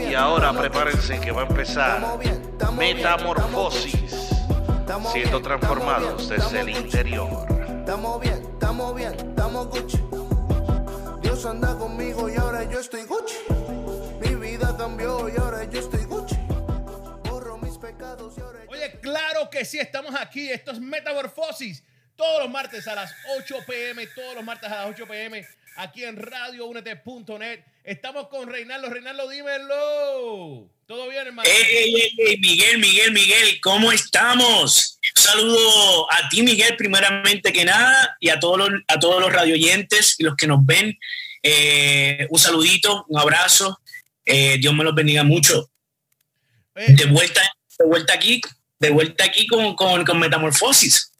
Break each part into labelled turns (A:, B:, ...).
A: Y ahora prepárense que va a empezar Metamorfosis, siendo transformados desde el interior.
B: Estamos bien, estamos bien, estamos Gucci. Dios anda conmigo y ahora yo estoy Gucci. Mi vida cambió y ahora yo estoy Gucci. Borro mis pecados y ahora yo
C: Oye, claro que sí, estamos aquí. Esto es Metamorfosis. Todos los martes a las 8 pm, todos los martes a las 8 pm, aquí en radioúnete.net. Estamos con Reinaldo. Reinaldo, dímelo. ¿Todo bien, hermano?
D: Ey, ey, ey, ey, Miguel, Miguel, Miguel, ¿cómo estamos? Un saludo a ti, Miguel, primeramente que nada, y a todos los, a todos los radioyentes y los que nos ven. Eh, un saludito, un abrazo. Eh, Dios me los bendiga mucho.
C: Eh,
D: De vuelta, de vuelta aquí, de vuelta aquí con, con, con Metamorfosis.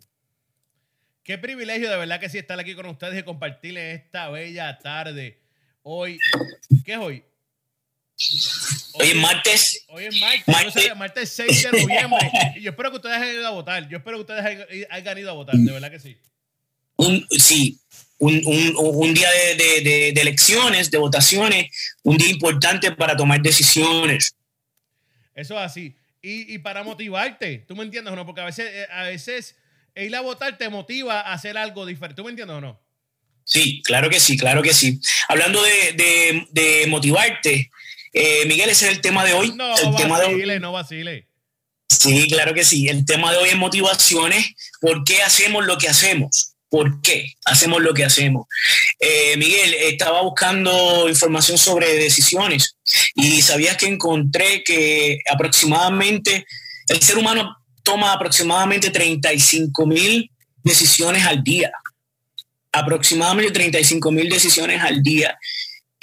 C: Qué privilegio de verdad que sí estar aquí con ustedes y compartirles esta bella tarde. Hoy, ¿qué es hoy?
D: Hoy es martes.
C: Hoy es martes,
D: Martes.
C: yo sabía, martes 6 de noviembre. Y yo espero que ustedes hayan ido a votar. Yo espero que ustedes hayan, ido a votar, de verdad que sí.
D: un, sí, un, un- un día de, de- de- de elecciones, de votaciones, un día importante para tomar decisiones.
C: Eso es así. Y, y para motivarte, ¿tú me entiendes o no? Porque a veces, eh, a veces ir a votar te motiva a hacer algo diferente. ¿Tú me entiendes o no?
D: Sí, claro que sí, claro que sí. Hablando de, de- de motivarte, eh, Miguel, ese es el tema de hoy.
C: No
D: el tema de
C: vacile, no vacile.
D: Sí, claro que sí. El tema de hoy es motivaciones. ¿Por qué hacemos lo que hacemos? ¿Por qué hacemos lo que hacemos? Eh, Miguel, estaba buscando información sobre decisiones y sabías que encontré que aproximadamente el ser humano toma aproximadamente 35 mil decisiones al día. Aproximadamente 35 mil decisiones al día.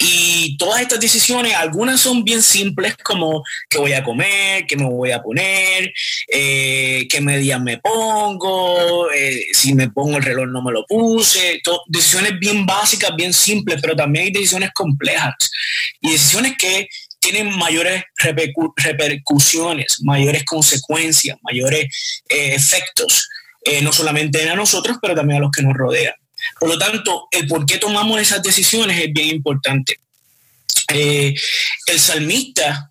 D: Y todas estas decisiones, algunas son bien simples como qué voy a comer, qué me voy a poner, eh, qué medias me pongo, eh, si me pongo el reloj no me lo puse. Decisiones bien básicas, bien simples, pero también hay decisiones complejas y decisiones que tienen mayores repercu- repercusiones, mayores consecuencias, mayores eh, efectos, eh, no solamente a nosotros, pero también a los que nos rodean. Por lo tanto, el por qué tomamos esas decisiones es bien importante. Eh, el salmista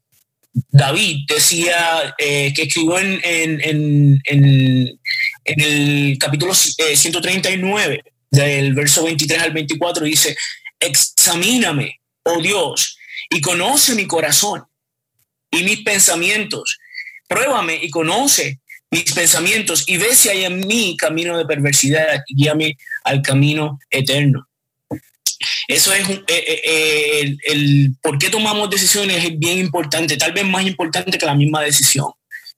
D: David decía eh, que escribió en, en- en- en- el capítulo eh, 139, del verso 23 al 24, dice, examíname, oh Dios, y conoce mi corazón y mis pensamientos. Pruébame y conoce mis pensamientos y ve si hay en mí camino de perversidad y guíame al camino eterno. Eso es eh, eh, eh, el, el por qué tomamos decisiones es bien importante, tal vez más importante que la misma decisión.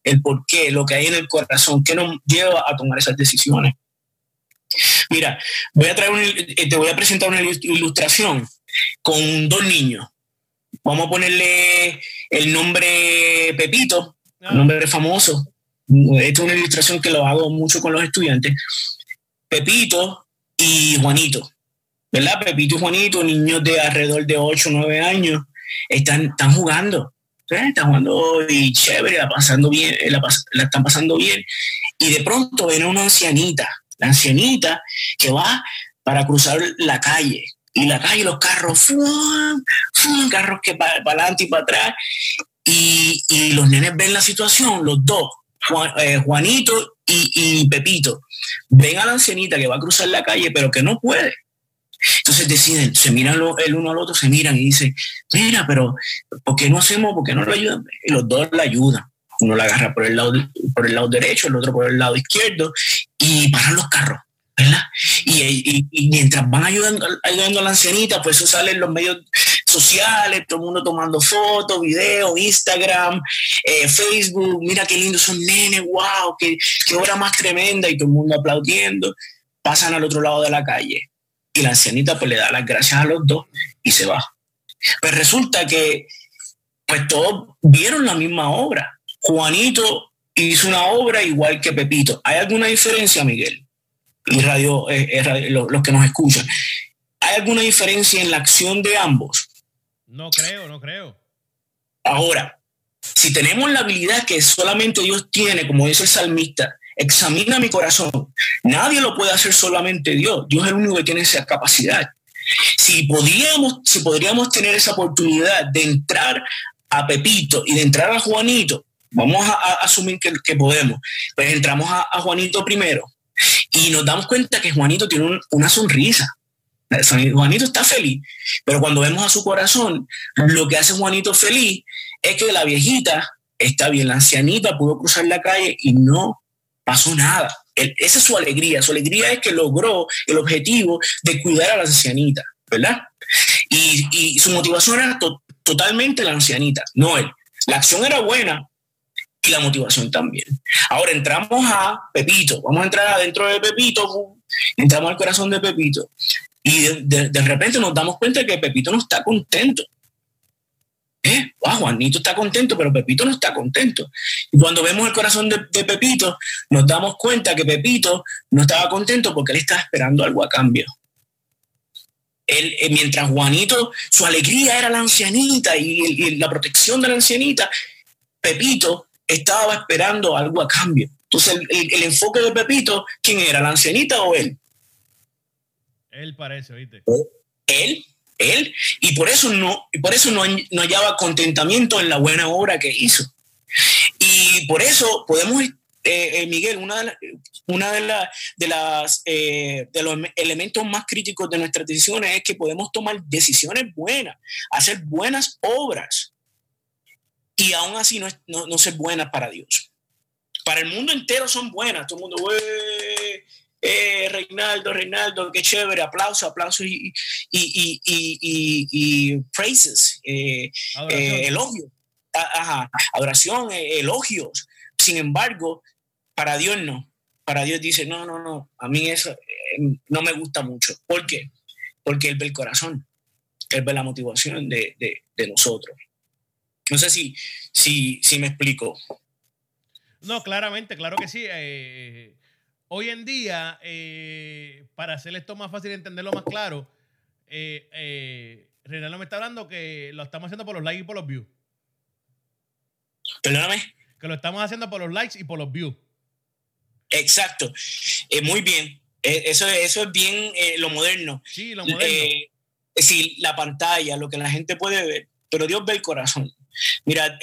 D: El por qué, lo que hay en el corazón, qué nos lleva a tomar esas decisiones. Mira, voy a traer un- eh, te voy a presentar una ilus- ilustración con dos niños. Vamos a ponerle el nombre Pepito,
C: Ah,
D: un nombre famoso. Esta es una ilustración que lo hago mucho con los estudiantes. Pepito y Juanito. ¿Verdad? Pepito y Juanito, niños de alrededor de 8 o 9 años, están, están jugando. ¿sí? Están jugando y chévere, la, pasando bien, la, pas- la están pasando bien. Y de pronto viene una ancianita, la ancianita que va para cruzar la calle. Y la calle, los carros, ¡fum! ¡fum! carros que para adelante y para atrás. Y, y los nenes ven la situación, los dos, eh, Juanito y, y Pepito, ven a la ancianita que va a cruzar la calle, pero que no puede. Entonces deciden, se miran el uno al otro, se miran y dicen, mira, pero ¿por qué no hacemos, por qué no lo ayudan? Y los dos la ayudan. Uno la agarra por el lado, por el lado derecho, el otro por el lado izquierdo, y paran los carros, ¿verdad? Y, mientras van ayudando, ayudando a la ancianita, pues eso sale en los medios sociales, todo el mundo tomando fotos, videos, Instagram, eh, Facebook, mira qué lindos son nenes, wow, qué, qué obra más tremenda, y todo el mundo aplaudiendo, pasan al otro lado de la calle. Y la ancianita pues le da las gracias a los dos y se va. Pues resulta que pues todos vieron la misma obra. Juanito hizo una obra igual que Pepito. ¿Hay alguna diferencia, Miguel? Y radio, eh, eh, radio- lo- los que nos escuchan. ¿Hay alguna diferencia en la acción de ambos?
C: No creo, no creo.
D: Ahora, si tenemos la habilidad que solamente Dios tiene, como dice el salmista, examina mi corazón. Nadie lo puede hacer solamente Dios. Dios es el único que tiene esa capacidad. Si podríamos, si podríamos tener esa oportunidad de entrar a Pepito y de entrar a Juanito, vamos a, asumir que, podemos, pues entramos a, Juanito primero y nos damos cuenta que Juanito tiene una sonrisa. Juanito está feliz, pero cuando vemos a su corazón, lo que hace Juanito feliz es que la viejita está bien, la ancianita pudo cruzar la calle y no pasó nada. esa es su alegría. Su alegría es que logró el objetivo de cuidar a la ancianita, ¿verdad? Y, su motivación era totalmente la ancianita, no él. La acción era buena y la motivación también. Ahora entramos a Pepito, vamos a entrar adentro de Pepito, entramos al corazón de Pepito y de, repente nos damos cuenta que Pepito no está contento. ¿Eh? Juanito está contento, pero Pepito no está contento. Y cuando vemos el corazón de, Pepito, nos damos cuenta que Pepito no estaba contento porque él estaba esperando algo a cambio. Él, eh, mientras Juanito, su alegría era la ancianita y, la protección de la ancianita, Pepito estaba esperando algo a cambio. Entonces, el, enfoque de Pepito, ¿quién era? ¿La ancianita o él?
C: Él parece, ¿oíste?
D: Él él, y por eso no, y por eso no, no hallaba contentamiento en la buena obra que hizo. Y por eso podemos, eh, eh, Miguel, una de, una de, de las eh, de los elementos más críticos de nuestras decisiones es que podemos tomar decisiones buenas, hacer buenas obras, y aún así no, no, no ser buenas para Dios. Para el mundo entero son buenas, todo el mundo, eh, Reinaldo, Reinaldo, qué chévere, aplausos, aplausos y, y, y, y praises, eh, eh, elogios, ajá, adoración, eh, elogios. Sin embargo, para Dios no. Para Dios dice, no, no, no, a mí eso no me gusta mucho. ¿Por qué? Porque Él ve el corazón, Él ve la motivación de, de, de nosotros. No sé si, si, si me explico.
C: No, claramente, claro que sí. Eh, Hoy en día, eh, para hacer esto más fácil y entenderlo más claro, eh, eh, me está hablando que lo estamos haciendo por los likes y por los views.
D: Perdóname.
C: Que lo estamos haciendo por los likes y por los views.
D: Exacto. Eh, muy bien. eso, eso es bien lo moderno.
C: Sí, lo moderno. es
D: decir, la pantalla, lo que la gente puede ver, pero Dios ve el corazón. Mira,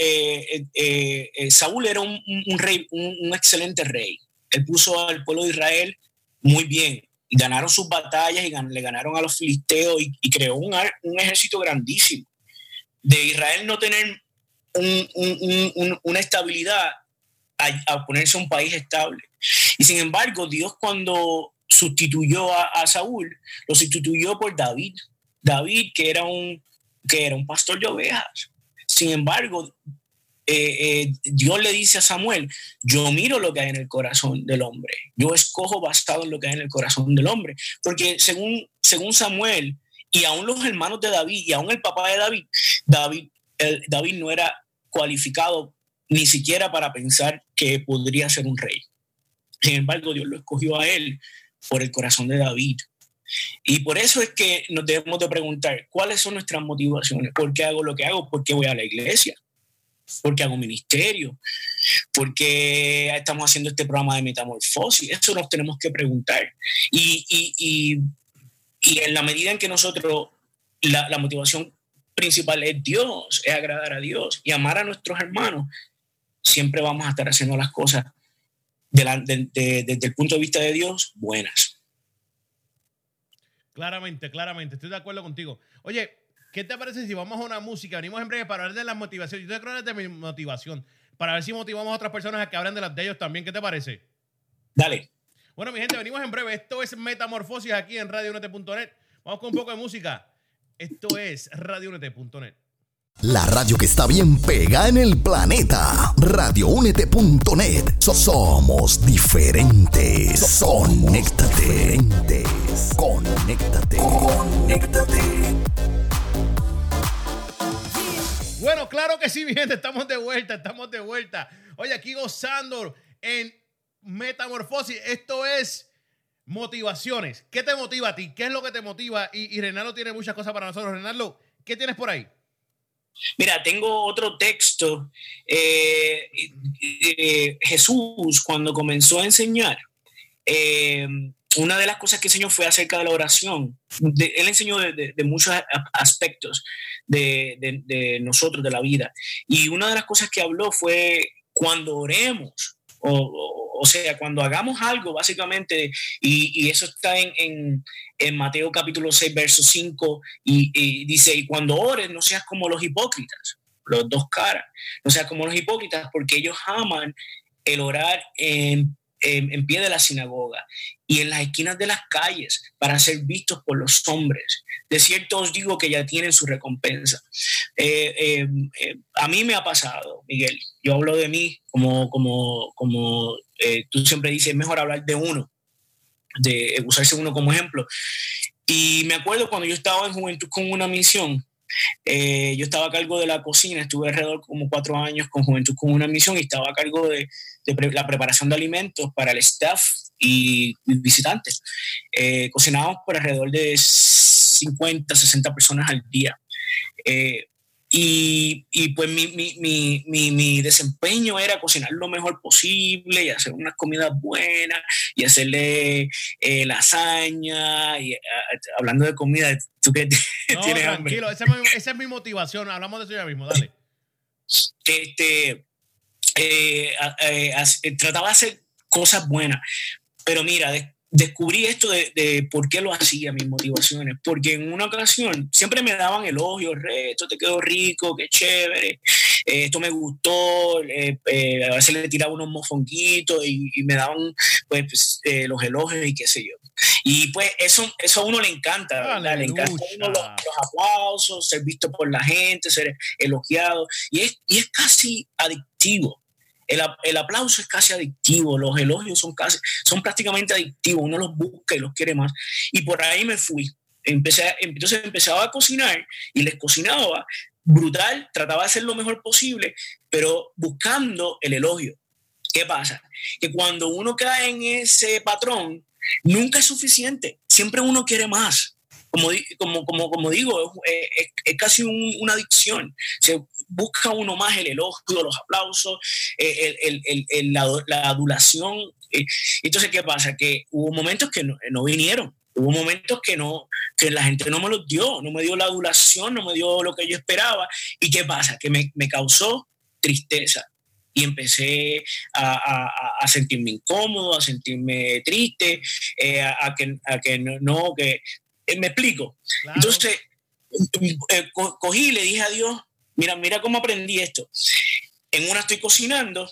D: Saúl era un, rey, un excelente rey él puso al pueblo de Israel muy bien. Ganaron sus batallas y le ganaron a los filisteos y, creó un, ejército grandísimo. De Israel no tener una estabilidad a, ponerse un país estable. Y sin embargo, Dios cuando sustituyó a, Saúl, lo sustituyó por David. David, que era un, que era un pastor de ovejas. Sin embargo, eh, eh, Dios le dice a Samuel, yo miro lo que hay en el corazón del hombre, yo escojo basado en lo que hay en el corazón del hombre, porque según, según Samuel y aún los hermanos de David y aún el papá de David, David, David no era cualificado ni siquiera para pensar que podría ser un rey. Sin embargo, Dios lo escogió a él por el corazón de David. Y por eso es que nos debemos de preguntar, ¿cuáles son nuestras motivaciones? ¿Por qué hago lo que hago? ¿Por qué voy a la iglesia? porque hago ministerio, porque estamos haciendo este programa de metamorfosis. Eso nos tenemos que preguntar. Y, y, y, en la medida en que nosotros, la, motivación principal es Dios, es agradar a Dios y amar a nuestros hermanos, siempre vamos a estar haciendo las cosas desde el punto de vista de Dios buenas.
C: Claramente, claramente, estoy de acuerdo contigo. Oye, ¿Qué te parece si vamos a una música? Venimos en breve para hablar de las motivaciones. Yo te quiero hablar de mi motivación, para ver si motivamos a otras personas a que hablen de las de ellos también. ¿Qué te parece?
D: Dale.
C: Bueno, mi gente, venimos en breve. Esto es Metamorfosis aquí en radiounete.net. Vamos con un poco de música. Esto es radiounete.net.
E: La radio que está bien pega en el planeta. Radioúnete.net. somos diferentes. Conéctate. Conéctate. Conéctate.
C: Bueno, claro que sí, mi gente, estamos de vuelta, estamos de vuelta. Oye, aquí gozando en Metamorfosis. Esto es motivaciones. ¿Qué te motiva a ti? ¿Qué es lo que te motiva? Y, y Renalo tiene muchas cosas para nosotros. Renalo, ¿qué tienes por ahí?
D: Mira, tengo otro texto. Eh, Jesús, cuando comenzó a enseñar, eh, una de las cosas que enseñó fue acerca de la oración. él enseñó de, muchos aspectos de, nosotros, de la vida. Y una de las cosas que habló fue cuando oremos, o, sea, cuando hagamos algo, básicamente, y, eso está en, Mateo capítulo 6, verso 5, y, y dice, y cuando ores, no seas como los hipócritas, los dos caras, no seas como los hipócritas, porque ellos aman el orar en en, pie de la sinagoga y en las esquinas de las calles para ser vistos por los hombres. De cierto os digo que ya tienen su recompensa. Eh, eh, eh, a mí me ha pasado, Miguel, yo hablo de mí como, como, como tú siempre dices, es mejor hablar de uno, de usarse uno como ejemplo. Y me acuerdo cuando yo estaba en Juventud con una misión, yo estaba a cargo de la cocina, estuve alrededor como cuatro años con Juventud con una misión y estaba a cargo de, la preparación de alimentos para el staff y visitantes. Eh, cocinábamos por alrededor de 50, 60 personas al día. Eh, y, y, pues mi, mi, mi, mi, desempeño era cocinar lo mejor posible y hacer unas comidas buenas y hacerle eh, lasaña. Y, hablando de comida, tú que
C: no, tienes tranquilo, Esa, es mi, esa es mi motivación. Hablamos de eso ya mismo, dale.
D: Este, eh, eh, eh, trataba de hacer cosas buenas. Pero mira, descubrí esto de, por qué lo hacía, mis motivaciones. Porque en una ocasión siempre me daban elogios, esto te quedó rico, qué chévere, esto me gustó, a veces le tiraba unos mofonguitos y, me daban pues, pues los elogios y qué sé yo. Y pues eso, eso a uno le encanta, Le encanta los, aplausos, ser visto por la gente, ser elogiado. Y es, y es casi adictivo. El, aplauso es casi adictivo, los elogios son, casi, son prácticamente adictivos, uno los busca y los quiere más. Y por ahí me fui. Empecé, entonces empezaba a cocinar y les cocinaba brutal, trataba de hacer lo mejor posible, pero buscando el elogio. ¿Qué pasa? Que cuando uno cae en ese patrón, nunca es suficiente, siempre uno quiere más como, como, como, como digo, es, es, casi una adicción. Se busca uno más el elogio, los aplausos, eh, el, el, el, la, la, adulación. Entonces, ¿qué pasa? Que hubo momentos que no, no, vinieron. Hubo momentos que no, que la gente no me los dio, no me dio la adulación, no me dio lo que yo esperaba. ¿Y qué pasa? Que me, me causó tristeza y empecé a, a, a, sentirme incómodo, a sentirme triste, eh, a, que, a que no, que eh, me explico. Entonces, eh, cogí y le dije a Dios, mira, mira cómo aprendí esto. En una estoy cocinando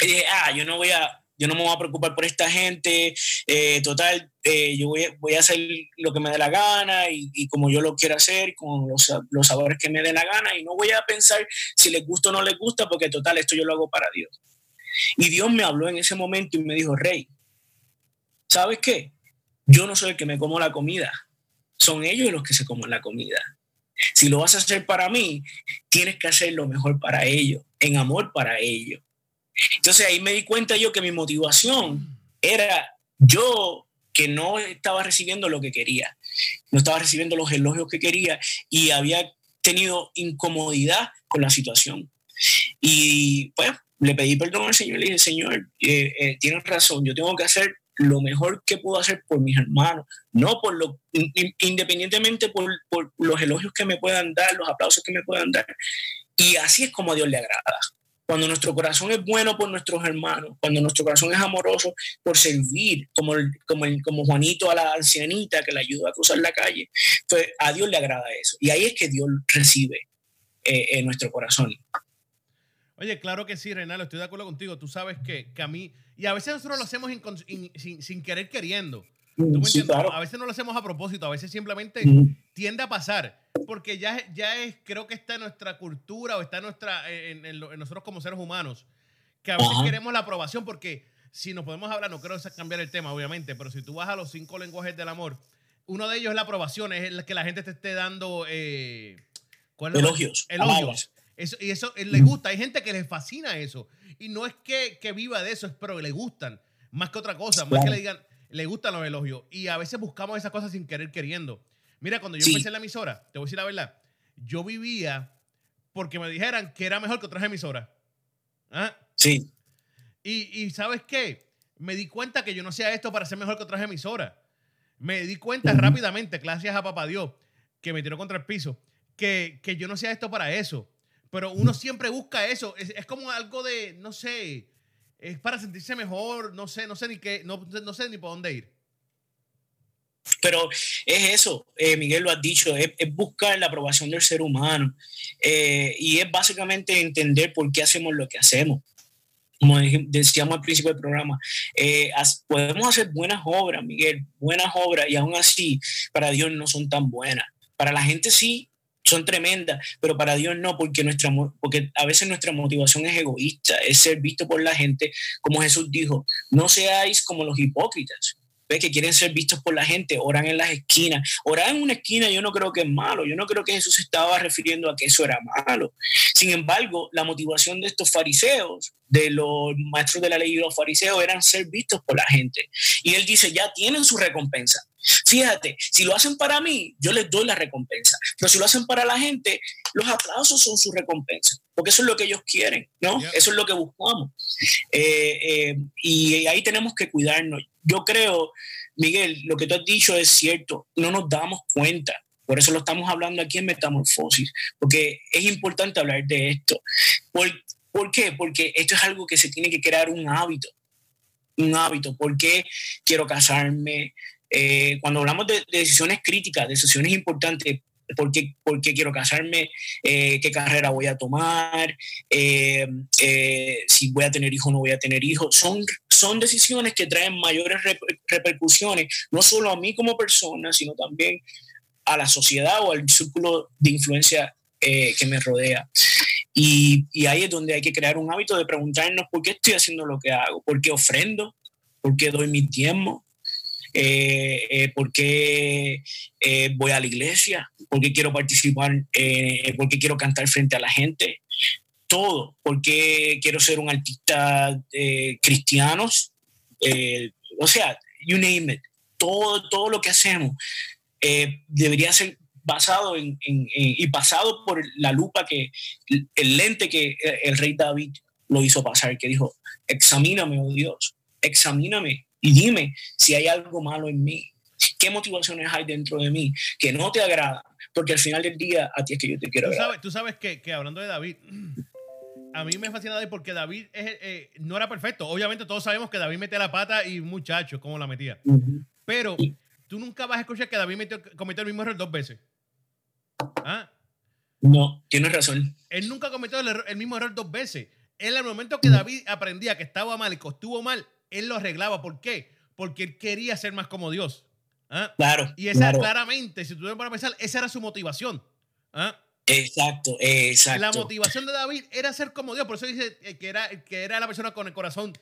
D: y dije, ah, yo no voy a, yo no me voy a preocupar por esta gente, eh, total, yo voy, a hacer lo que me dé la gana y, como yo lo quiero hacer, con los, los, sabores que me dé la gana y no voy a pensar si les gusta o no les gusta, porque total, esto yo lo hago para Dios. Y Dios me habló en ese momento y me dijo, Rey, ¿sabes qué? Yo no soy el que me como la comida, son ellos los que se comen la comida. Si lo vas a hacer para mí, tienes que hacer lo mejor para ellos, en amor para ellos. Entonces ahí me di cuenta yo que mi motivación era yo que no estaba recibiendo lo que quería, no estaba recibiendo los elogios que quería y había tenido incomodidad con la situación. Y pues le pedí perdón al Señor y le dije, Señor, eh, eh, tienes razón, yo tengo que hacer lo mejor que puedo hacer por mis hermanos, no por lo, independientemente por, los elogios que me puedan dar, los aplausos que me puedan dar. Y así es como a Dios le agrada. Cuando nuestro corazón es bueno por nuestros hermanos, cuando nuestro corazón es amoroso por servir, como, como, como Juanito a la ancianita que le ayudó a cruzar la calle, pues a Dios le agrada eso. Y ahí es que Dios recibe eh, en nuestro corazón.
C: Oye, claro que sí, Reinaldo, estoy de acuerdo contigo. Tú sabes que, que a mí, y a veces nosotros lo hacemos sin, sin, querer queriendo. A veces no lo hacemos a propósito, a veces simplemente tiende a pasar. Porque ya, ya es, creo que está en nuestra cultura o está en, nuestra, en, nosotros como seres humanos, que a veces queremos la aprobación porque si nos podemos hablar, no quiero cambiar el tema, obviamente, pero si tú vas a los cinco lenguajes del amor, uno de ellos es la aprobación, es el que la gente te esté dando
D: eh, elogios.
C: Elogios. Eso, y eso le gusta. Hay gente que le fascina eso. Y no es que, que viva de eso, es pero le gustan. Más que otra cosa. Más que le digan, le gustan los elogios. Y a veces buscamos esas cosas sin querer queriendo. Mira, cuando yo empecé en la emisora, te voy a decir la verdad, yo vivía porque me dijeran que era mejor que otras emisoras. ¿Ah?
D: Sí.
C: Y, y ¿sabes qué? me di cuenta que yo no hacía esto para ser mejor que otras emisoras. Me di cuenta rápidamente, gracias a papá Dios, que me tiró contra el piso, que, que yo no hacía esto para eso. Pero uno siempre busca eso. Es, es como algo de, no sé, es para sentirse mejor, no sé, no sé ni qué, no, no sé ni por dónde ir.
D: Pero es eso, eh, Miguel lo has dicho, es, es, buscar la aprobación del ser humano eh, y es básicamente entender por qué hacemos lo que hacemos. Como decíamos al principio del programa, eh, podemos hacer buenas obras, Miguel, buenas obras, y aún así para Dios no son tan buenas. Para la gente sí, son tremendas, pero para Dios no, porque, nuestra, porque a veces nuestra motivación es egoísta, es ser visto por la gente, como Jesús dijo, no seáis como los hipócritas, que quieren ser vistos por la gente, oran en las esquinas. Orar en una esquina yo no creo que es malo, yo no creo que Jesús estaba refiriendo a que eso era malo. Sin embargo, la motivación de estos fariseos, de los maestros de la ley y los fariseos, eran ser vistos por la gente. Y él dice, ya tienen su recompensa. Fíjate, si lo hacen para mí, yo les doy la recompensa. Pero si lo hacen para la gente, los aplausos son su recompensa, porque eso es lo que ellos quieren, ¿no? Eso es lo que buscamos. Eh, eh, y ahí tenemos que cuidarnos. Yo creo, Miguel, lo que tú has dicho es cierto, no nos damos cuenta. Por eso lo estamos hablando aquí en Metamorfosis, porque es importante hablar de esto. ¿Por, ¿Por qué? Porque esto es algo que se tiene que crear un hábito. Un hábito. ¿Por qué quiero casarme? Eh, cuando hablamos de, decisiones críticas, decisiones importantes, ¿por qué, por qué quiero casarme? Eh, ¿Qué carrera voy a tomar? Eh, si voy a tener hijos o no voy a tener hijos. Son, son decisiones que traen mayores repercusiones, no solo a mí como persona, sino también a la sociedad o al círculo de influencia que me rodea. Y, y, ahí es donde hay que crear un hábito de preguntarnos por qué estoy haciendo lo que hago, por qué ofrendo, por qué doy mi tiempo, eh, eh, por qué eh, voy a la iglesia, por qué quiero participar, por qué quiero cantar frente a la gente, todo, por qué quiero ser un artista cristiano, o sea, you name it, todo, todo lo que hacemos debería ser basado en, y pasado por la lupa que el lente que el rey David lo hizo pasar, que dijo, examíname, oh Dios, examíname y dime si hay algo malo en mí. ¿Qué motivaciones hay dentro de mí que no te agradan? Porque al final del día a ti es que yo te quiero
C: Tú sabes, tú sabes que, que, hablando de David, a mí me fascina David porque David eh, no era perfecto. Obviamente todos sabemos que David metía la pata y muchacho, cómo la metía. Pero tú nunca vas a escuchar que David metió, cometió el mismo error dos veces.
D: ¿Ah? No, tienes razón.
C: Él nunca cometió el, el mismo error dos veces. En el momento que David aprendía que estaba mal y que estuvo mal, él lo arreglaba. ¿Por qué? Porque él quería ser más como Dios. ¿ah?
D: Claro.
C: Y esa claramente, si tú para pensar, esa era su motivación. ¿ah?
D: Exacto, exacto.
C: La motivación de David era ser como Dios. Por eso dice que era, que era la persona con el corazón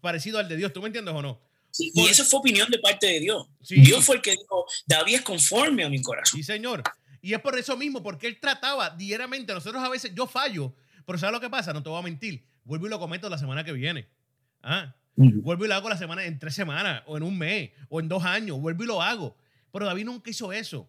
C: parecido al de Dios. ¿Tú me entiendes o no?
D: y eso fue opinión de parte de Dios. Dios fue el que dijo, David es conforme a mi corazón.
C: Sí, Señor. Y es por eso mismo, porque él trataba diariamente. Nosotros a veces, yo fallo, pero ¿sabes lo que pasa? No te voy a mentir. Vuelvo y lo comento la semana que viene. ¿Ah? Vuelvo y lo hago la semana, en tres semanas, o en un mes, o en dos años, vuelvo y lo hago. Pero David nunca hizo eso.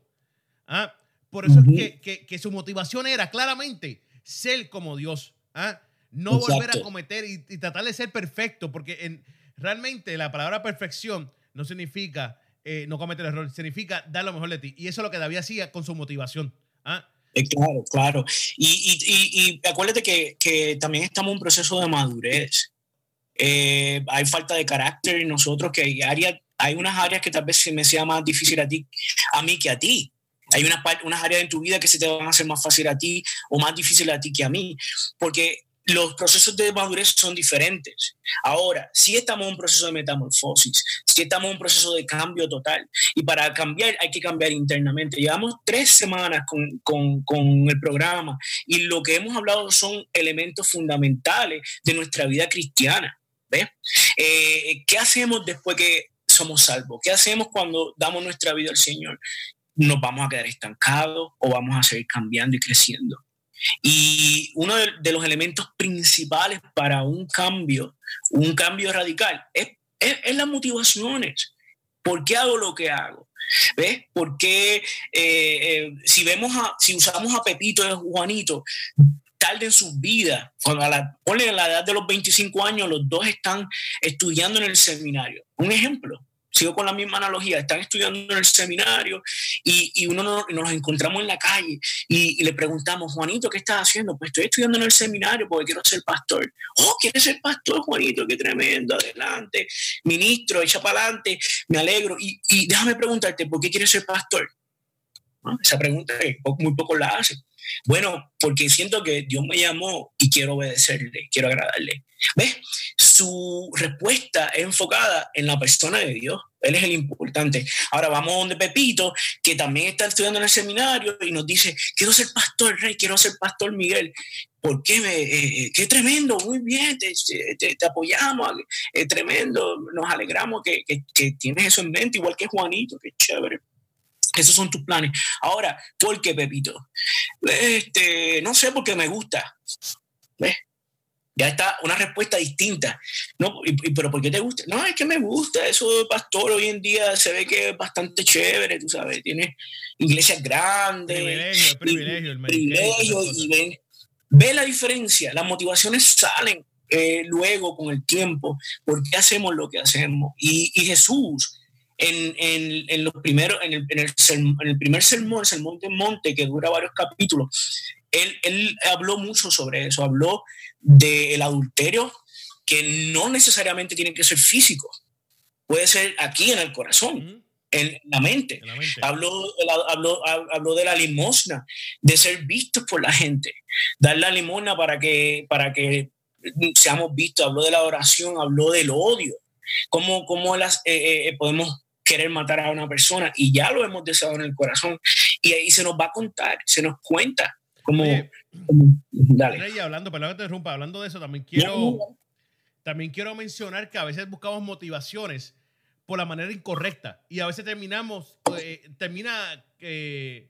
C: ¿ah? Por eso es que, que, su motivación era claramente ser como Dios. ¿ah? No volver a cometer y, tratar de ser perfecto, porque en, realmente la palabra perfección no significa eh, no cometer error, significa dar lo mejor de ti. Y eso es lo que David hacía con su motivación. ¿ah?
D: Eh, claro, claro. Y, y, y acuérdate que, que, también estamos en un proceso de madurez. Eh, hay falta de carácter en nosotros, que hay, áreas, hay unas áreas que tal vez se me sea más difícil a ti, a mí que a ti. Hay unas, unas áreas en tu vida que se te van a hacer más fácil a ti o más difícil a ti que a mí, porque los procesos de madurez son diferentes. Ahora, si estamos en un proceso de metamorfosis, si estamos en un proceso de cambio total, y para cambiar hay que cambiar internamente. Llevamos tres semanas con, con, con el programa y lo que hemos hablado son elementos fundamentales de nuestra vida cristiana. Eh, ¿Qué hacemos después que somos salvos? ¿Qué hacemos cuando damos nuestra vida al Señor? ¿Nos vamos a quedar estancados o vamos a seguir cambiando y creciendo? Y uno de, los elementos principales para un cambio, un cambio radical, es, es, las motivaciones. ¿Por qué hago lo que hago? ¿Ves? Porque eh, eh, si vemos a, si usamos a Pepito y a Juanito, tarde en su vida, cuando a la, ponle a la edad de los 25 años, los dos están estudiando en el seminario. Un ejemplo, sigo con la misma analogía, están estudiando en el seminario y, y uno nos, encontramos en la calle y, le preguntamos, Juanito, ¿qué estás haciendo? Pues estoy estudiando en el seminario porque quiero ser pastor. Oh, ¿quieres ser pastor, Juanito? Qué tremendo, adelante. Ministro, echa para adelante, me alegro. Y, y déjame preguntarte, ¿por qué quieres ser pastor? ¿No? Esa pregunta muy poco la hacen. Bueno, porque siento que Dios me llamó y quiero obedecerle, quiero agradarle. ¿Ves? Su respuesta es enfocada en la persona de Dios. Él es el importante. Ahora vamos donde Pepito, que también está estudiando en el seminario y nos dice, quiero ser pastor, Rey, quiero ser pastor Miguel. ¿Por qué? Me, eh, qué tremendo, muy bien, te, apoyamos, es tremendo, nos alegramos que, que tienes eso en mente, igual que Juanito, qué chévere. Esos son tus planes. Ahora, ¿por qué, Pepito? Este, no sé, porque me gusta. ¿Ves? Ya está una respuesta distinta. No, y, pero ¿por qué te gusta? No, es que me gusta. Eso de pastor hoy en día se ve que es bastante chévere, tú sabes. Tiene iglesias grandes.
C: Privilegio, privilegio, el
D: privilegio. Y ven, ve la diferencia. Las motivaciones salen eh, luego con el tiempo. ¿Por qué hacemos lo que hacemos? Y, y Jesús en, en, en, los primeros, en, el, en, el, en el primer sermón, el sermón de monte, que dura varios capítulos, él, él habló mucho sobre eso, habló del adulterio, que no necesariamente tiene que ser físico, puede ser aquí en el corazón. Uh -huh. En la, mente. en la mente. Habló, habló, habló de la limosna, de ser vistos por la gente, dar la limosna para que, para que seamos vistos. Habló de la oración, habló del odio, cómo, cómo las, eh, eh, podemos querer matar a una persona y ya lo hemos deseado en el corazón y ahí se nos va a contar, se nos cuenta como,
C: Oye,
D: como dale.
C: Rey, hablando, perdón que te interrumpa, hablando de eso también quiero
D: No, no.
C: también quiero mencionar que a veces buscamos motivaciones por la manera incorrecta y a veces terminamos eh, termina eh,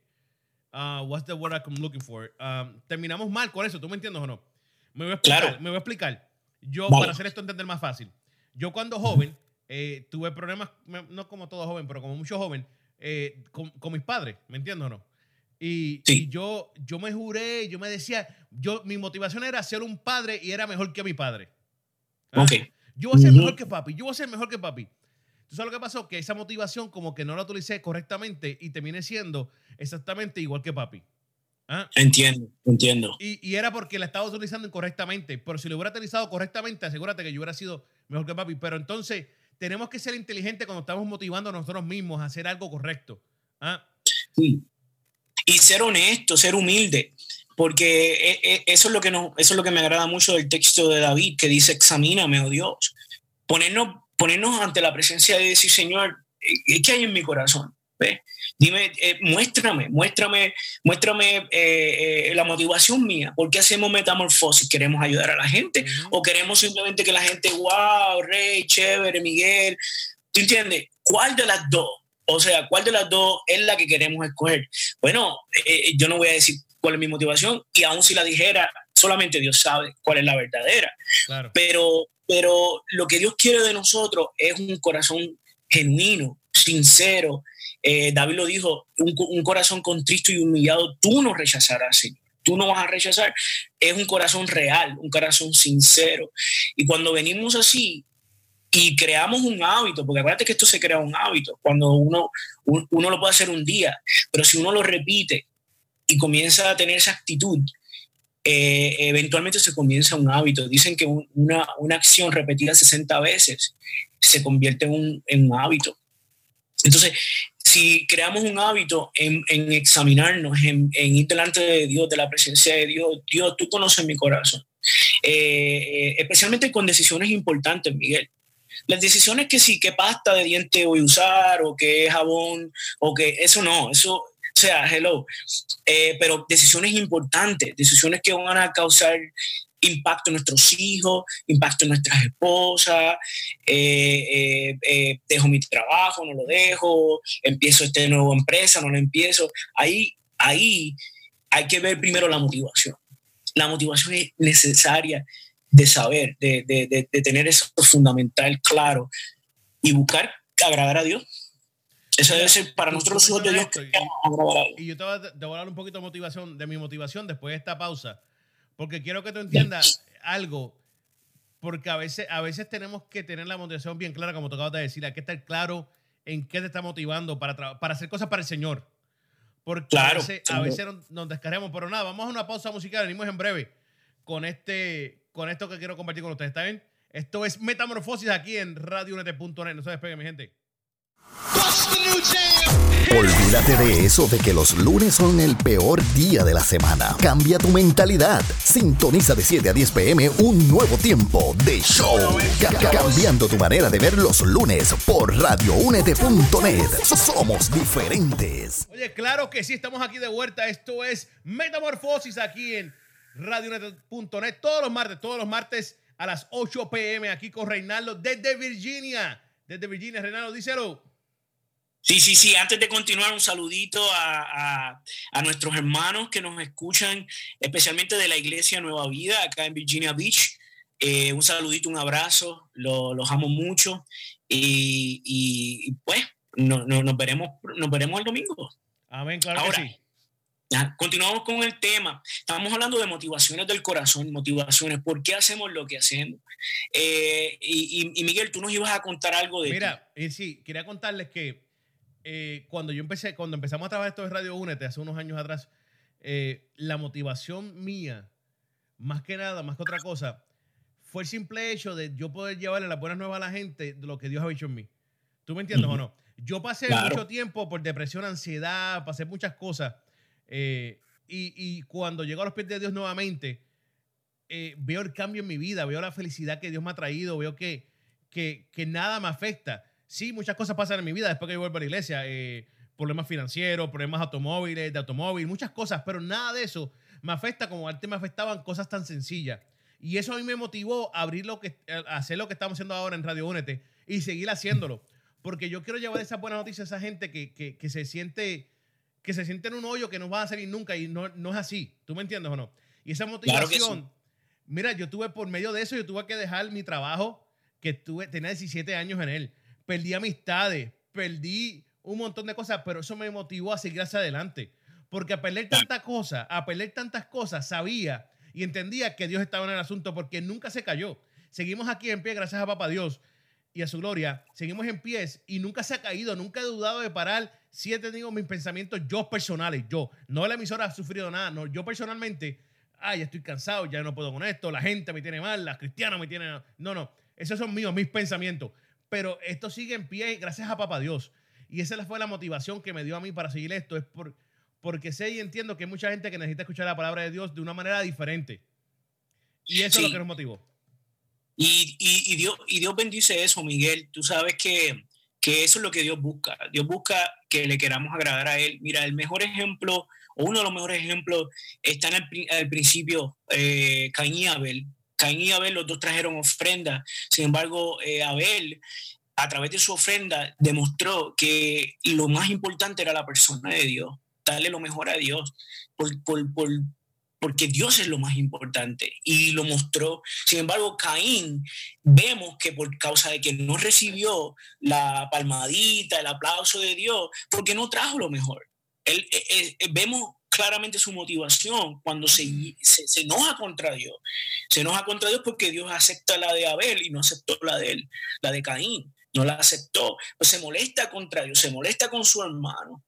C: uh, what's the word I'm looking for um, terminamos mal con eso, ¿tú me entiendes o no? Me voy a explicar,
D: Claro.
C: me voy a explicar. Yo
D: Vale.
C: para hacer esto entender más fácil. Yo cuando joven eh, tuve problemas, no como todo joven, pero como mucho joven, eh, con, con mis padres, ¿me entiendes o no? Y,
D: Sí.
C: y yo, yo me juré, yo me decía, yo, mi motivación era ser un padre y era mejor que mi padre. ¿Ah?
D: Ok.
C: Yo voy a ser mejor que papi, yo voy a ser mejor que papi. ¿Tú sabes lo que pasó? Que esa motivación como que no la utilicé correctamente y terminé siendo exactamente igual que papi. ¿Ah?
D: Entiendo, entiendo.
C: Y, y era porque la estaba utilizando incorrectamente. Pero si lo hubiera utilizado correctamente, asegúrate que yo hubiera sido mejor que papi. Pero entonces tenemos que ser inteligentes cuando estamos motivando a nosotros mismos a hacer algo correcto. ¿Ah?
D: Sí. Y ser honesto, ser humilde, porque e- e- eso es lo que no, eso es lo que me agrada mucho del texto de David que dice examíname, oh Dios. Ponernos, ponernos ante la presencia de decir, Señor, eh, ¿qué hay en mi corazón? ¿Ves? Dime, eh, muéstrame, muéstrame, muéstrame eh, eh, la motivación mía. ¿Por qué hacemos metamorfosis? ¿Queremos ayudar a la gente? ¿O queremos simplemente que la gente, wow, Rey, chévere, Miguel? ¿Tú entiendes? ¿Cuál de las dos? O sea, ¿cuál de las dos es la que queremos escoger? Bueno, yo no voy a decir cuál es mi motivación y aún si la dijera, solamente Dios sabe cuál es la verdadera.
C: Claro.
D: Pero, pero lo que Dios quiere de nosotros es un corazón genuino, sincero. Eh, David lo dijo, un, un corazón contristo y humillado, tú no rechazarás, Señor. Tú no vas a rechazar. Es un corazón real, un corazón sincero. Y cuando venimos así y creamos un hábito, porque acuérdate que esto se crea un hábito, cuando uno, un- uno lo puede hacer un día, pero si uno lo repite y comienza a tener esa actitud, eh, eventualmente se comienza un hábito. Dicen que un- una, una acción repetida 60 veces se convierte en un, en un hábito. Entonces, si creamos un hábito en, examinarnos, en, ir delante de Dios, de la presencia de Dios, Dios, tú conoces mi corazón. Eh, especialmente con decisiones importantes, Miguel. Las decisiones que sí, qué pasta de diente voy a usar, o qué jabón, o que eso no, eso, o sea, hello. Eh, pero decisiones importantes, decisiones que van a causar impacto en nuestros hijos, impacto en nuestras esposas, eh, eh, eh, dejo mi trabajo, no lo dejo, empiezo esta nueva empresa, no la empiezo. Ahí, ahí hay que ver primero la motivación. La motivación es necesaria de saber, de, de, de, de tener eso fundamental claro y buscar agradar a Dios. Eso debe ser para nosotros los hijos de Dios que
C: y-. Y yo te voy, a, te voy a hablar un poquito de motivación, de mi motivación después de esta pausa. Porque quiero que tú entiendas algo, porque a veces, a veces tenemos que tener la motivación bien clara, como tú acabas de decir, hay que estar claro en qué te está motivando para, para hacer cosas para el Señor. Porque a veces, a veces nos, nos, descargamos, pero nada, vamos a una pausa musical, venimos en breve con, este, con esto que quiero compartir con ustedes, ¿está bien? Esto es Metamorfosis aquí en radiounete.net, no se despeguen mi gente.
E: Olvídate de eso de que los lunes son el peor día de la semana. Cambia tu mentalidad. Sintoniza de 7 a 10 pm un nuevo tiempo de show. cambiando tu manera de ver los lunes por radioúnete.net. Somos diferentes.
C: Oye, claro que sí, estamos aquí de vuelta. Esto es Metamorfosis aquí en radioúnete.net todos los martes, todos los martes a las 8 pm aquí con Reinaldo desde Virginia. Desde Virginia, Reinaldo, díselo.
D: Sí, sí, sí. Antes de continuar, un saludito a, nuestros hermanos que nos escuchan, especialmente de la Iglesia Nueva Vida, acá en Virginia Beach. Eh, un saludito, un abrazo, los amo mucho y, pues no, nos, veremos, nos veremos el domingo.
C: Amén, claro que sí.
D: continuamos con el tema. Estamos hablando de motivaciones del corazón, motivaciones. ¿Por qué hacemos lo que hacemos? Eh, y, Miguel, tú nos ibas a contar algo de.
C: Mira, eh, sí, quería contarles que eh, cuando yo empecé, cuando empezamos a trabajar esto de Radio Únete hace unos años atrás, eh, la motivación mía, más que nada, más que otra cosa, fue el simple hecho de yo poder llevarle las buenas nuevas a la gente de lo que Dios ha hecho en mí. ¿Tú me entiendes o no? Yo pasé mucho tiempo por depresión, ansiedad, pasé muchas cosas. Eh, y, cuando llego a los pies de Dios nuevamente, veo el cambio en mi vida, veo la felicidad que Dios me ha traído, veo que, que, que nada me afecta sí, muchas cosas pasan en mi vida después que yo vuelvo a la iglesia. Eh, problemas financieros, problemas automóviles, de automóvil, muchas cosas, pero nada de eso me afecta como antes me afectaban cosas tan sencillas. Y eso a mí me motivó a abrir lo que, a hacer lo que estamos haciendo ahora en Radio Únete y seguir haciéndolo. Porque yo quiero llevar esas buenas noticias a esa gente que, se siente que se siente en un hoyo que no va a salir nunca y no, no es así. ¿Tú me entiendes o no? Y esa motivación, mira, yo tuve por medio de eso, yo tuve que dejar mi trabajo que tuve, tenía 17 años en él perdí amistades, perdí un montón de cosas, pero eso me motivó a seguir hacia adelante. Porque a perder tantas cosas, a perder tantas cosas, sabía y entendía que Dios estaba en el asunto porque nunca se cayó. Seguimos aquí en pie, gracias a Papá Dios y a su gloria. Seguimos en pies y nunca se ha caído, nunca he dudado de parar. Si he tenido mis pensamientos yo personales, yo. No la emisora ha sufrido nada, no. Yo personalmente, ay, estoy cansado, ya no puedo con esto, la gente me tiene mal, las cristianas me tienen... No, no, esos son míos, mis pensamientos pero esto sigue en pie gracias a Papá Dios. Y esa fue la motivación que me dio a mí para seguir esto, es por, porque sé y entiendo que hay mucha gente que necesita escuchar la palabra de Dios de una manera diferente. Y eso es lo que nos motivó.
D: Y, y, Dios, y Dios bendice eso, Miguel. Tú sabes que, que eso es lo que Dios busca. Dios busca que le queramos agradar a Él. Mira, el mejor ejemplo, o uno de los mejores ejemplos, está en el, principio, eh, Caín y Abel. Caín y Abel, los dos trajeron ofrenda. Sin embargo, eh, Abel, a través de su ofrenda, demostró que lo más importante era la persona de Dios, darle lo mejor a Dios, porque Dios es lo más importante y lo mostró. Sin embargo, Caín, vemos que por causa de que no recibió la palmadita, el aplauso de Dios, porque no trajo lo mejor. Él, eh, eh, vemos claramente su motivación cuando se, se, enoja contra Dios. Se enoja contra Dios porque Dios acepta la de Abel y no aceptó la de él, la de Caín. No la aceptó. Pues se molesta contra Dios, se molesta con su hermano.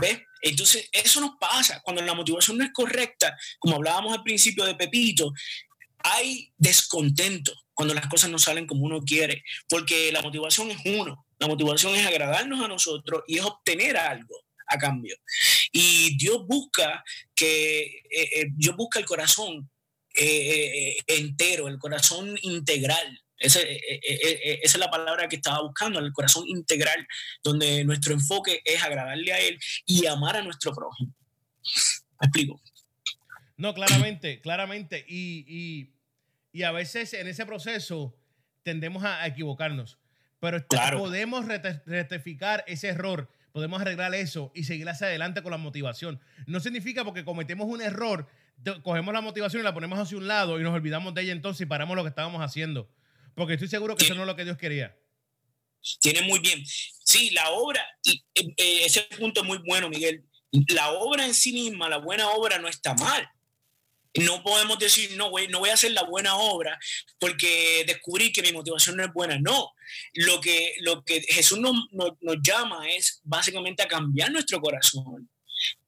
D: ¿Ves? Entonces, eso nos pasa. Cuando la motivación no es correcta, como hablábamos al principio de Pepito, hay descontento cuando las cosas no salen como uno quiere, porque la motivación es uno. La motivación es agradarnos a nosotros y es obtener algo a cambio. Y Dios busca que, eh, eh, Dios busca el corazón eh, entero, el corazón integral. esa es la palabra que estaba buscando, el corazón integral, donde nuestro enfoque es agradarle a Él y amar a nuestro prójimo. ¿Me explico?
C: No, claramente, claramente. Y, a veces en ese proceso tendemos a, equivocarnos, pero podemos rectificar ese error podemos arreglar eso y seguir hacia adelante con la motivación. No significa porque cometemos un error, cogemos la motivación y la ponemos hacia un lado y nos olvidamos de ella entonces y paramos lo que estábamos haciendo. Porque estoy seguro que eso no es lo que Dios quería.
D: Tiene muy bien. Sí, la obra, eh, eh, ese punto es muy bueno, Miguel. La obra en sí misma, la buena obra no está mal. No podemos decir, no, no voy a hacer la buena obra porque descubrí que mi motivación no es buena. No, lo que, lo que Jesús nos, nos, nos llama es básicamente a cambiar nuestro corazón.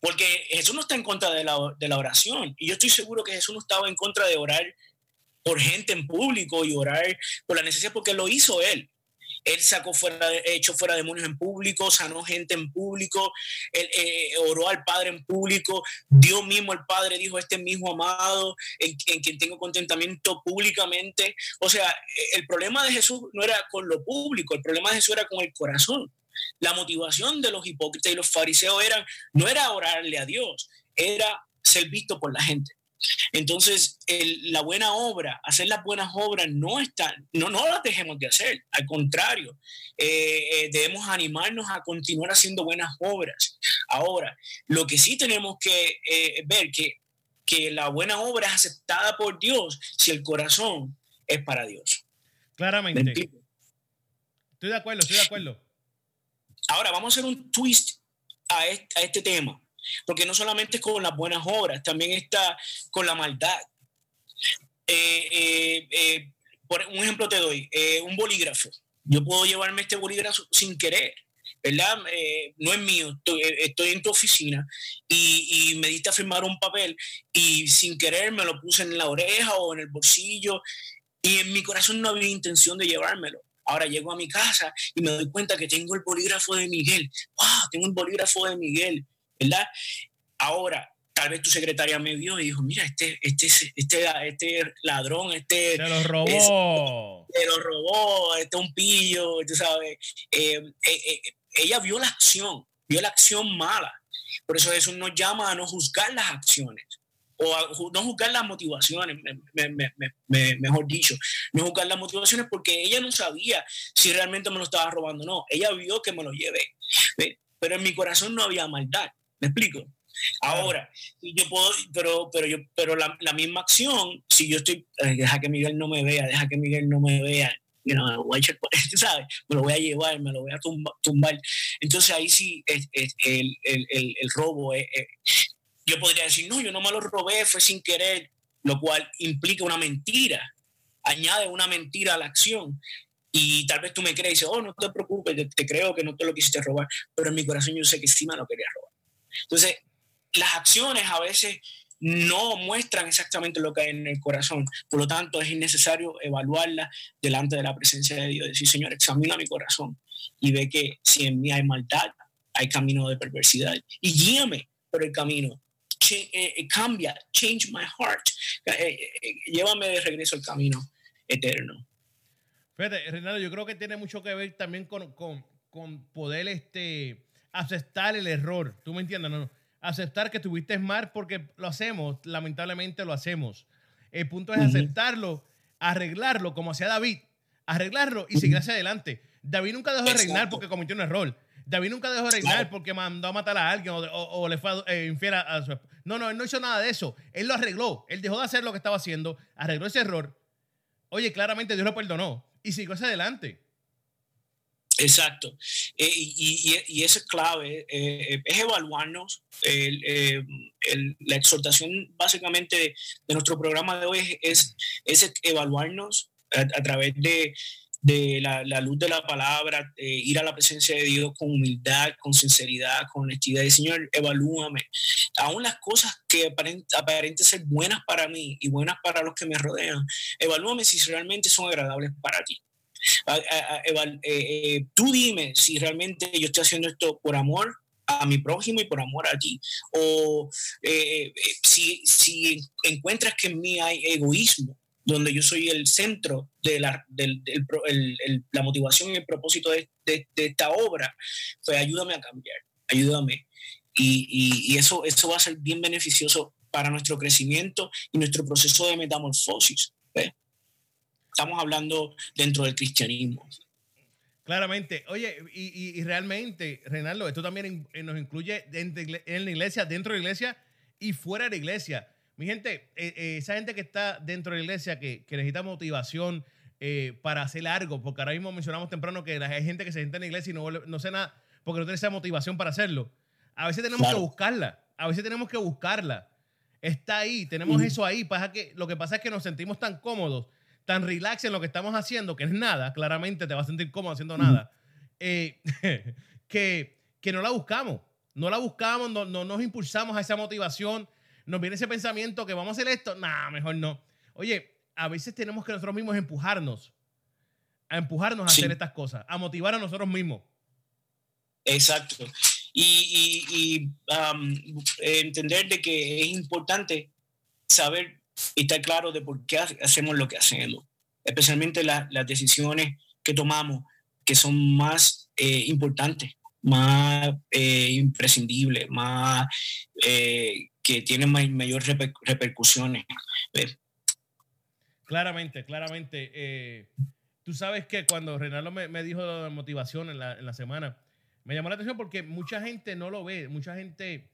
D: Porque Jesús no está en contra de la, de la oración. Y yo estoy seguro que Jesús no estaba en contra de orar por gente en público y orar por la necesidad, porque lo hizo Él. Él sacó fuera, echó fuera demonios en público, sanó gente en público, él, eh, oró al Padre en público, Dios mismo, el Padre, dijo, este es mi hijo amado, en, en, quien tengo contentamiento públicamente. O sea, el problema de Jesús no era con lo público, el problema de Jesús era con el corazón. La motivación de los hipócritas y los fariseos eran, no era orarle a Dios, era ser visto por la gente. Entonces, el, la buena obra, hacer las buenas obras no está, no, no las dejemos de hacer, al contrario, eh, eh, debemos animarnos a continuar haciendo buenas obras. Ahora, lo que sí tenemos que eh, ver que, que la buena obra es aceptada por Dios si el corazón es para Dios.
C: Claramente. Estoy de acuerdo, estoy de acuerdo.
D: Ahora, vamos a hacer un twist a este, a este tema porque no solamente es con las buenas obras, también está con la maldad. Eh, eh, eh, por un ejemplo te doy, un bolígrafo. Yo puedo llevarme este bolígrafo sin querer, ¿verdad? no es mío, estoy, estoy en tu oficina y, y, me diste a firmar un papel y sin querer me lo puse en la oreja o en el bolsillo y en mi corazón no había intención de llevármelo. Ahora llego a mi casa y me doy cuenta que tengo el bolígrafo de Miguel. ¡Wow! Tengo un bolígrafo de Miguel. ¿Verdad? Ahora, tal vez tu secretaria me vio y dijo, mira, este, este, este, este ladrón, este...
C: Se lo robó.
D: se lo robó, este un pillo, tú sabes. Eh, eh, eh, ella vio la acción, vio la acción mala. Por eso Jesús nos llama a no juzgar las acciones o a no juzgar las motivaciones, me, me, me, mejor dicho, no juzgar las motivaciones porque ella no sabía si realmente me lo estaba robando o no. Ella vio que me lo llevé, pero en mi corazón no había maldad. ¿Me explico? Ahora, yo puedo, pero, pero, yo, pero la, la misma acción, si yo estoy, deja que Miguel no me vea, deja que Miguel no me vea, you know, ¿sabes? Me lo voy a llevar, me lo voy a tumbar. Entonces ahí sí es, es el, el, el, el, robo. Es, yo podría decir, no, yo no me lo robé, fue sin querer, lo cual implica una mentira, añade una mentira a la acción. Y tal vez tú me crees y dices, oh, no te preocupes, te, te creo que no te lo quisiste robar, pero en mi corazón yo sé que sí me lo quería robar. Entonces, las acciones a veces no muestran exactamente lo que hay en el corazón. Por lo tanto, es necesario evaluarlas delante de la presencia de Dios. Decir, Señor, examina mi corazón y ve que si en mí hay maldad, hay camino de perversidad. Y guíame por el camino. Ch eh, cambia, change my heart. Eh, eh, llévame de regreso al camino eterno.
C: Fíjate, Renato, yo creo que tiene mucho que ver también con, con, con poder este, aceptar el error. ¿Tú me entiendes? No, no. Aceptar que tuviste mal porque lo hacemos, lamentablemente lo hacemos. El punto es aceptarlo, arreglarlo, como hacía David, arreglarlo y seguir hacia adelante. David nunca dejó de reinar porque cometió un error. David nunca dejó de reinar porque mandó a matar a alguien o, o, o le fue eh, infiel a, a su No, no, él no hizo nada de eso. Él lo arregló. Él dejó de hacer lo que estaba haciendo, arregló ese error. Oye, claramente Dios lo perdonó y siguió hacia adelante.
D: Exacto. Eh, y, eso es clave, eh, es evaluarnos. Eh, la exhortación básicamente de, nuestro programa de hoy es, evaluarnos a, través de, la, luz de la palabra, ir a la presencia de Dios con humildad, con sinceridad, con honestidad. Y Señor, evalúame. Aún las cosas que aparenten, aparenten ser buenas para mí y buenas para los que me rodean, evalúame si realmente son agradables para ti. A, a, eh, eh, tú dime si realmente yo estoy haciendo esto por amor a mi prójimo y por amor a ti. O eh, si, si, encuentras que en mí hay egoísmo, donde yo soy el centro de la, del, del, el, el, la motivación y el propósito de, de, de, esta obra, pues ayúdame a cambiar, ayúdame. Y, y, y eso, eso va a ser bien beneficioso para nuestro crecimiento y nuestro proceso de metamorfosis. ¿ves? Estamos hablando dentro del cristianismo.
C: Claramente. Oye, y, y realmente, Renaldo, esto también in, nos incluye en la iglesia, dentro de la iglesia y fuera de la iglesia. Mi gente, eh, eh, esa gente que está dentro de la iglesia, que, que necesita motivación eh, para hacer algo, porque ahora mismo mencionamos temprano que hay gente que se sienta en la iglesia y no, no sé nada, porque no tiene esa motivación para hacerlo. A veces tenemos claro. que buscarla, a veces tenemos que buscarla. Está ahí, tenemos eso ahí. Pasa que, lo que pasa es que nos sentimos tan cómodos, tan relax en lo que estamos haciendo, que es nada, claramente te vas a sentir cómodo haciendo nada, eh, que, que no la buscamos. No la buscamos, no, no nos impulsamos a esa motivación. Nos viene ese pensamiento que vamos a hacer esto. Nah, mejor no. Oye, a veces tenemos que nosotros mismos empujarnos, a empujarnos a hacer estas cosas, a motivar a nosotros mismos.
D: Exacto. Y, entender de que es importante saber y estar claro de por qué hacemos lo que hacemos, especialmente las decisiones que tomamos que son más eh, importantes, más eh, imprescindibles, más eh, que tienen mayor repercusiones.
C: Claramente, claramente. Eh, tú sabes que cuando Renalo me, dijo de motivación en la, semana, me llamó la atención porque mucha gente no lo ve, mucha gente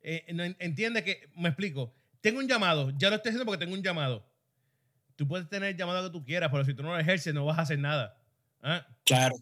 C: eh, no entiende que, me explico, tengo un llamado, ya lo estoy haciendo porque tengo un llamado. Tú puedes tener el llamado que tú quieras, pero si tú no lo ejerces, no vas a hacer nada. ¿ah?
D: Claro.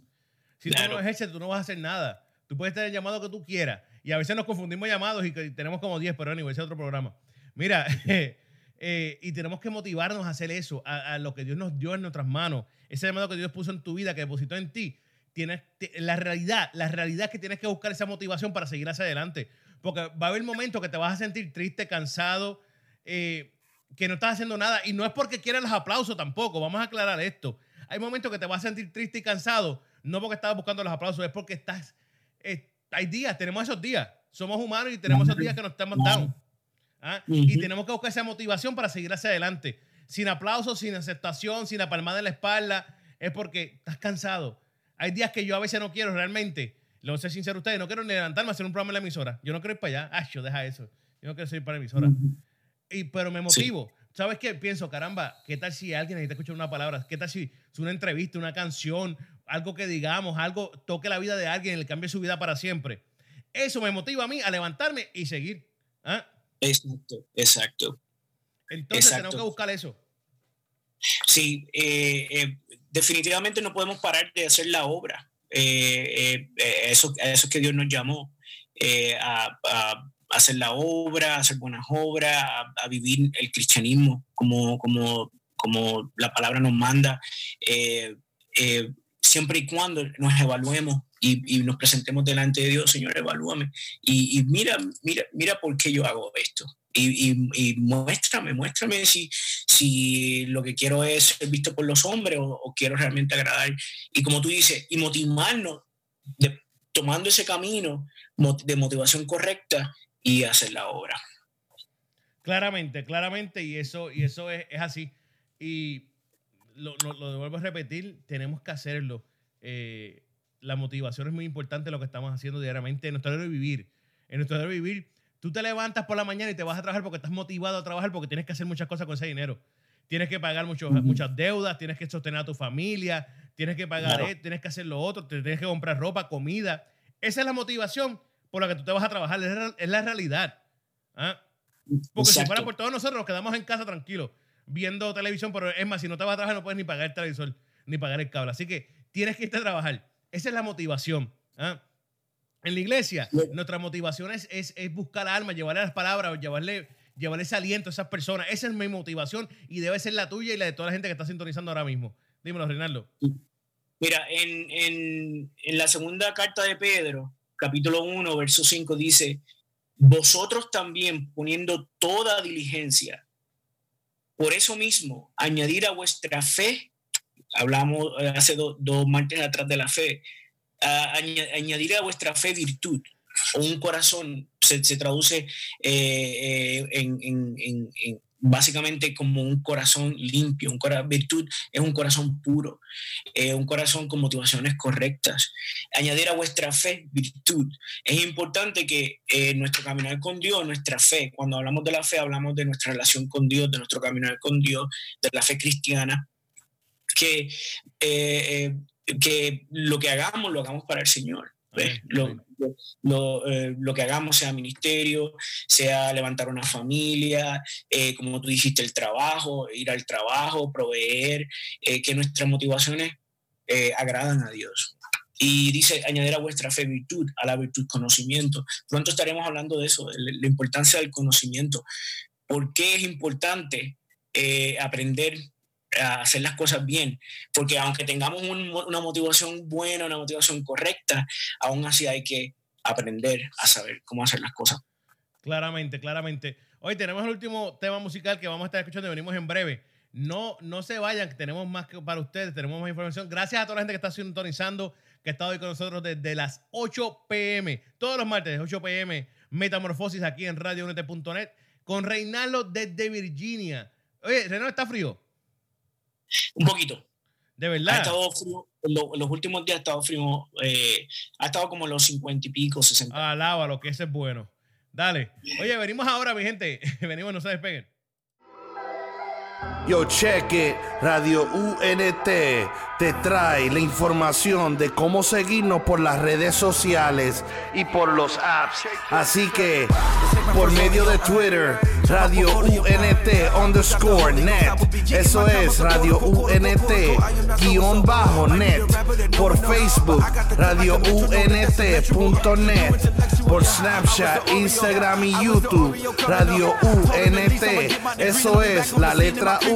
C: Si tú no lo ejerces, tú no vas a hacer nada. Tú puedes tener el llamado que tú quieras. Y a veces nos confundimos llamados y tenemos como 10, pero ese es otro programa. Mira, Eh, y tenemos que motivarnos a hacer eso, a, lo que Dios nos dio en nuestras manos. Ese llamado que Dios puso en tu vida, que depositó en ti. Tienes, la realidad, la realidad es que tienes que buscar esa motivación para seguir hacia adelante. Porque va a haber momentos que te vas a sentir triste, cansado, eh, que no estás haciendo nada. Y no es porque quieras los aplausos tampoco. Vamos a aclarar esto. Hay momentos que te vas a sentir triste y cansado, no porque estás buscando los aplausos, es porque estás. Eh, hay días, tenemos esos días. Somos humanos y tenemos esos días que nos estamos down. ¿ah? Y tenemos que buscar esa motivación para seguir hacia adelante. Sin aplausos, sin aceptación, sin la palmada en la espalda, es porque estás cansado. Hay días que yo a veces no quiero realmente, lo voy a ser sincero a ustedes, no quiero ni levantarme a hacer un programa en la emisora. Yo no quiero ir para allá. Ah, yo deja eso. Yo no quiero ir para la emisora. Y, pero me motivo. ¿Sabes qué? Pienso, caramba, ¿qué tal si alguien necesita escuchar una palabra? ¿Qué tal si es una entrevista, una canción, algo que digamos, algo toque la vida de alguien, le cambie su vida para siempre? Eso me motiva a mí a levantarme y seguir. ¿ah?
D: Exacto, exacto.
C: Entonces tenemos que buscar eso.
D: Sí, eh, eh, definitivamente no podemos parar de hacer la obra. Eh, eso, eso que Dios nos llamó, a, hacer la obra, hacer buenas obras, a, vivir el cristianismo como, como, como la palabra nos manda, siempre y cuando nos evaluemos y, nos presentemos delante de Dios, Señor, evalúame. Y, mira, mira, mira por qué yo hago esto. Y, muéstrame, muéstrame si, si lo que quiero es ser visto por los hombres o, quiero realmente agradar. Y como tú dices, y motivarnos tomando ese camino de motivación correcta y hacer la obra.
C: Claramente, claramente, y eso, y eso es, así. Y lo, lo, vuelvo a repetir, tenemos que hacerlo. Eh, la motivación es muy importante lo que estamos haciendo diariamente en nuestro de vivir. En nuestro de vivir, tú te levantas por la mañana y te vas a trabajar porque estás motivado a trabajar porque tienes que hacer muchas cosas con ese dinero. Tienes que pagar muchos, muchas deudas, tienes que sostener a tu familia, tienes que pagar, tienes que hacer lo otro, tienes que comprar ropa, comida. Esa es la motivación por la que tú te vas a trabajar, es la realidad. ¿ah? Porque si fuera por todos nosotros, nos quedamos en casa tranquilos, viendo televisión, pero es más, si no te vas a trabajar, no puedes ni pagar el televisor, ni pagar el cable. Así que tienes que irte a trabajar. Esa es la motivación. ¿ah? En la iglesia, nuestra motivación es, es, buscar alma, llevarle las palabras, llevarle, llevarle ese aliento a esas personas. Esa es mi motivación y debe ser la tuya y la de toda la gente que está sintonizando ahora mismo. Dímelo, Reinaldo.
D: Mira, en, en, en la segunda carta de Pedro, capítulo 1, verso 5, dice, vosotros también poniendo toda diligencia, por eso mismo, añadir a vuestra fe hablamos eh, hace dos martes atrás de la fe, añadir a vuestra fe virtud o un corazón, se, traduce eh, eh, en, básicamente como un corazón limpio, un virtud es un corazón puro, un corazón con motivaciones correctas. Añadir a vuestra fe virtud. Es importante que nuestro caminar con Dios, nuestra fe, cuando hablamos de la fe, hablamos de nuestra relación con Dios, de nuestro caminar con Dios, de la fe cristiana, que, eh, eh, que lo que hagamos lo hagamos para el Señor. Lo, lo, eh, lo, que hagamos sea ministerio, sea levantar una familia, como tú dijiste, el trabajo, ir al trabajo, proveer, que nuestras motivaciones agradan a Dios. y dice añadir a vuestra fe virtud, a la virtud conocimiento. Pronto estaremos hablando de eso, de la importancia del conocimiento. ¿Por qué es importante eh, aprender a hacer las cosas bien? Porque aunque tengamos una motivación buena, una motivación correcta, aún así hay que aprender a saber cómo hacer las cosas.
C: Claramente, claramente. Hoy tenemos el último tema musical que vamos a estar escuchando, venimos en breve. No, no se vayan, tenemos más para ustedes, tenemos más información. Gracias a toda la gente que está sintonizando que ha estado hoy con nosotros desde las 8 pm, todos los martes, 8 pm, Metamorfosis aquí en radiounete.net, con Reinaldo desde Virginia. Oye, Reinaldo, ¿está frío?
D: Un poquito.
C: De verdad.
D: Ha estado frío, los últimos días ha estado frío, eh, ha estado como los 50 y pico, 60.
C: Alábalo, que ese es bueno. Dale. Oye, venimos ahora, mi gente. venimos, no se despeguen.
B: Yo cheque, Radio UNT te trae la información de cómo seguirnos por las redes sociales y por los apps. Así que, por medio de Twitter, Radio UNT underscore net. Eso es Radio UNT guion bajo net. Por Facebook, Radio UNT.net. Por Snapchat, Instagram y YouTube, Radio UNT. Eso es la letra U,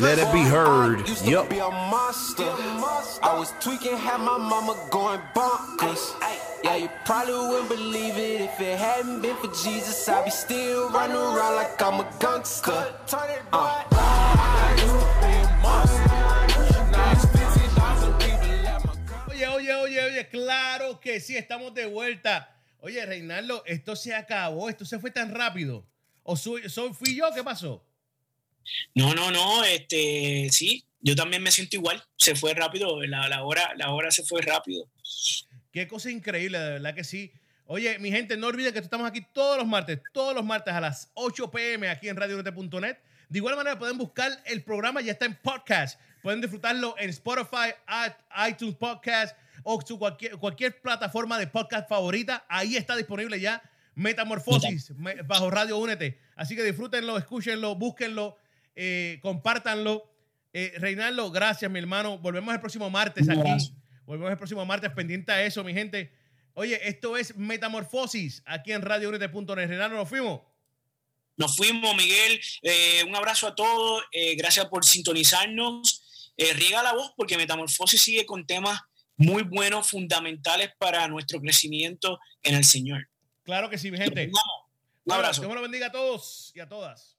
B: Let it be heard. Yup. I was tweaking, had my mama going bonkers. Yeah, you probably wouldn't believe it if it hadn't been for Jesus. I'd be still running around like I'm a gangster. Uh.
C: Oye, oye, oye, oye, claro que sí, estamos de vuelta. Oye, Reinaldo, esto se acabó, esto se fue tan rápido. ¿O soy, soy, fui yo? ¿Qué pasó?
D: No, no, no, este, sí, yo también me siento igual, se fue rápido, la, la, hora, la hora se fue rápido.
C: Qué cosa increíble, de verdad que sí. Oye, mi gente, no olviden que estamos aquí todos los martes, todos los martes a las 8 pm aquí en radionorte.net. De igual manera pueden buscar el programa, ya está en podcast. Pueden disfrutarlo en Spotify, iTunes Podcast o su cualquier, cualquier plataforma de podcast favorita. Ahí está disponible ya Metamorfosis bajo Radio Únete. Así que disfrútenlo, escúchenlo, búsquenlo, eh, compártanlo. Eh, Reinaldo, gracias, mi hermano. Volvemos el próximo martes aquí. Volvemos el próximo martes pendiente a eso, mi gente. Oye, esto es Metamorfosis aquí en Radio Únete.net. Reinaldo, nos fuimos.
D: Nos fuimos, Miguel. Eh, un abrazo a todos. gracias por sintonizarnos. riega la voz porque Metamorfosis sigue con temas muy buenos, fundamentales para nuestro crecimiento en el Señor.
C: Claro que sí, mi gente. Un abrazo. Dios lo bendiga a todos y a todas.